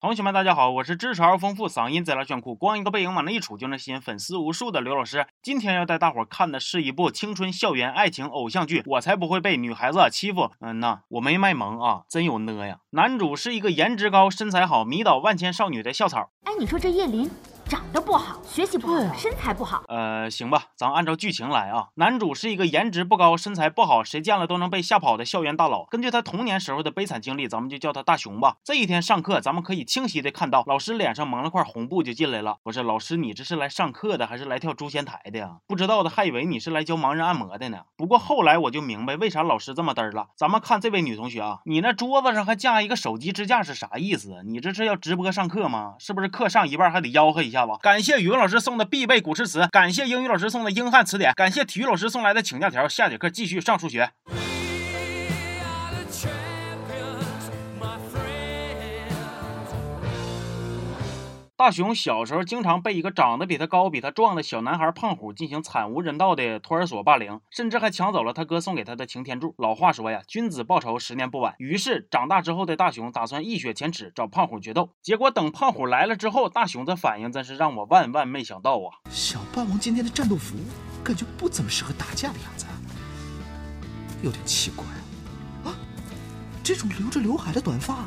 同学们，大家好，我是知识而丰富、嗓音贼拉炫酷、光一个背影往那一杵就能吸引粉丝无数的刘老师。今天要带大伙看的是一部青春校园爱情偶像剧，我才不会被女孩子欺负。嗯呐，我没卖萌啊，真有呢呀。男主是一个颜值高、身材好、迷倒万千少女的校草。哎，你说这叶林？长得不好，学习不好，身材不好。呃，行吧，咱按照剧情来啊。男主是一个颜值不高、身材不好、谁见了都能被吓跑的校园大佬。根据他童年时候的悲惨经历，咱们就叫他大熊吧。这一天上课，咱们可以清晰的看到老师脸上蒙了块红布就进来了。不是老师，你这是来上课的还是来跳诛仙台的呀？不知道的还以为你是来教盲人按摩的呢。不过后来我就明白为啥老师这么嘚了。咱们看这位女同学啊，你那桌子上还架一个手机支架是啥意思？你这是要直播上课吗？是不是课上一半还得吆喝一下感谢语文。老师送的必备古诗词，感谢英语老师送的英汉词典，感谢体育老师送来的请假条。下节课继续上数学。大熊小时候经常被一个长得比他高、比他壮的小男孩胖虎进行惨无人道的托儿所霸凌，甚至还抢走了他哥送给他的擎天柱。老话说呀，君子报仇，十年不晚。于是长大之后的大熊打算一雪前耻，找胖虎决斗。结果等胖虎来了之后，大熊的反应真是让我万万没想到啊！小霸王今天的战斗服感觉不怎么适合打架的样子，有点奇怪啊！这种留着刘海的短发。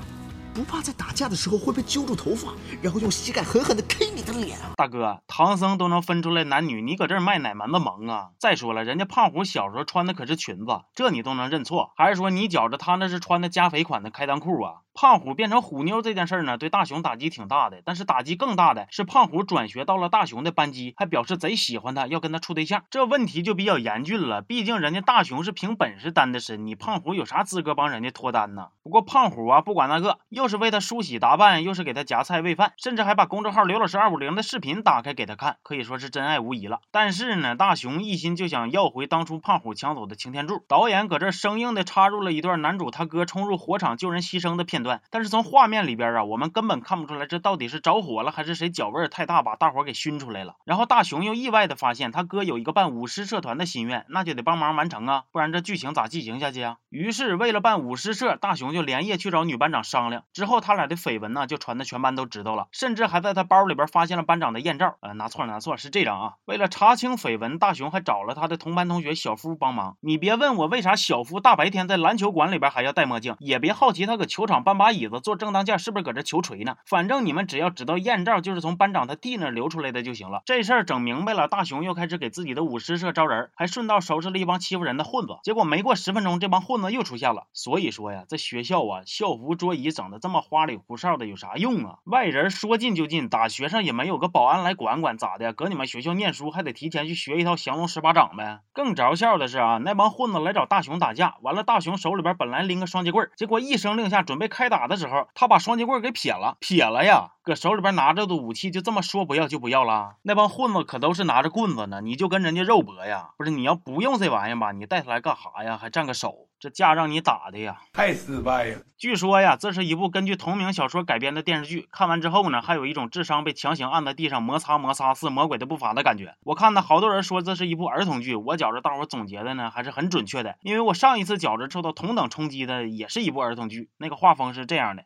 不怕在打架的时候会被揪住头发，然后用膝盖狠狠的 K 你的脸啊！大哥，唐僧都能分出来男女，你搁这儿卖哪门子萌啊？再说了，人家胖虎小时候穿的可是裙子，这你都能认错？还是说你觉着他那是穿的加肥款的开裆裤啊？胖虎变成虎妞这件事儿呢，对大雄打击挺大的。但是打击更大的是，胖虎转学到了大雄的班级，还表示贼喜欢他，要跟他处对象。这问题就比较严峻了。毕竟人家大雄是凭本事单的身，你胖虎有啥资格帮人家脱单呢？不过胖虎啊，不管那个，又是为他梳洗打扮，又是给他夹菜喂饭，甚至还把公众号刘老师二五零的视频打开给他看，可以说是真爱无疑了。但是呢，大雄一心就想要回当初胖虎抢走的擎天柱。导演搁这生硬的插入了一段男主他哥冲入火场救人牺牲的片段。但是从画面里边啊，我们根本看不出来这到底是着火了，还是谁脚味太大把大伙儿给熏出来了。然后大雄又意外的发现他哥有一个办舞狮社团的心愿，那就得帮忙完成啊，不然这剧情咋进行下去啊？于是为了办舞狮社，大雄就连夜去找女班长商量。之后他俩的绯闻呢就传的全班都知道了，甚至还在他包里边发现了班长的艳照。呃，拿错了，拿错了，是这张啊。为了查清绯闻，大雄还找了他的同班同学小夫帮忙。你别问我为啥小夫大白天在篮球馆里边还要戴墨镜，也别好奇他搁球场办把椅子做正当架是不是搁这求锤呢？反正你们只要知道艳照就是从班长他弟那流出来的就行了。这事儿整明白了，大雄又开始给自己的舞狮社招人，还顺道收拾了一帮欺负人的混子。结果没过十分钟，这帮混子又出现了。所以说呀，这学校啊，校服桌椅整的这么花里胡哨的，有啥用啊？外人说进就进，打学生也没有个保安来管管，咋的？搁你们学校念书还得提前去学一套降龙十八掌呗？更着笑的是啊，那帮混子来找大雄打架，完了大雄手里边本来拎个双截棍，结果一声令下准备开挨打的时候，他把双截棍给撇了，撇了呀！搁手里边拿着的武器就这么说不要就不要了？那帮混子可都是拿着棍子呢，你就跟人家肉搏呀？不是你要不用这玩意儿吧，你带他来干啥呀？还占个手？这架让你打的呀，太失败了。据说呀，这是一部根据同名小说改编的电视剧。看完之后呢，还有一种智商被强行按在地上摩擦摩擦似魔鬼的步伐的感觉。我看呢，好多人说这是一部儿童剧，我觉着大伙总结的呢还是很准确的。因为我上一次觉着受到同等冲击的也是一部儿童剧，那个画风是这样的。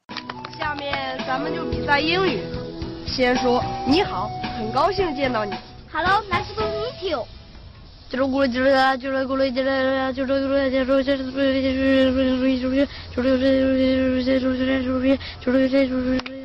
下面咱们就比赛英语。先说你好，很高兴见到你。Hello，nice to meet you。就是咕噜叽啦，就是咕噜叽啦，就是咕噜叽噜，就是咕噜叽噜，就是咕噜叽噜，就是咕噜叽噜，就是咕噜叽噜，就是咕噜叽噜。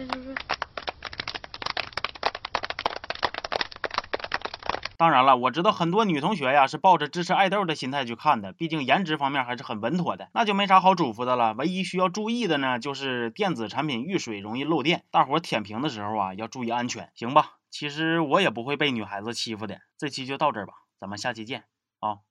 当然了，我知道很多女同学呀是抱着支持爱豆的心态去看的，毕竟颜值方面还是很稳妥的，那就没啥好嘱咐的了。唯一需要注意的呢，就是电子产品遇水容易漏电，大伙舔屏的时候啊要注意安全，行吧？其实我也不会被女孩子欺负的。这期就到这儿吧。咱们下期见啊！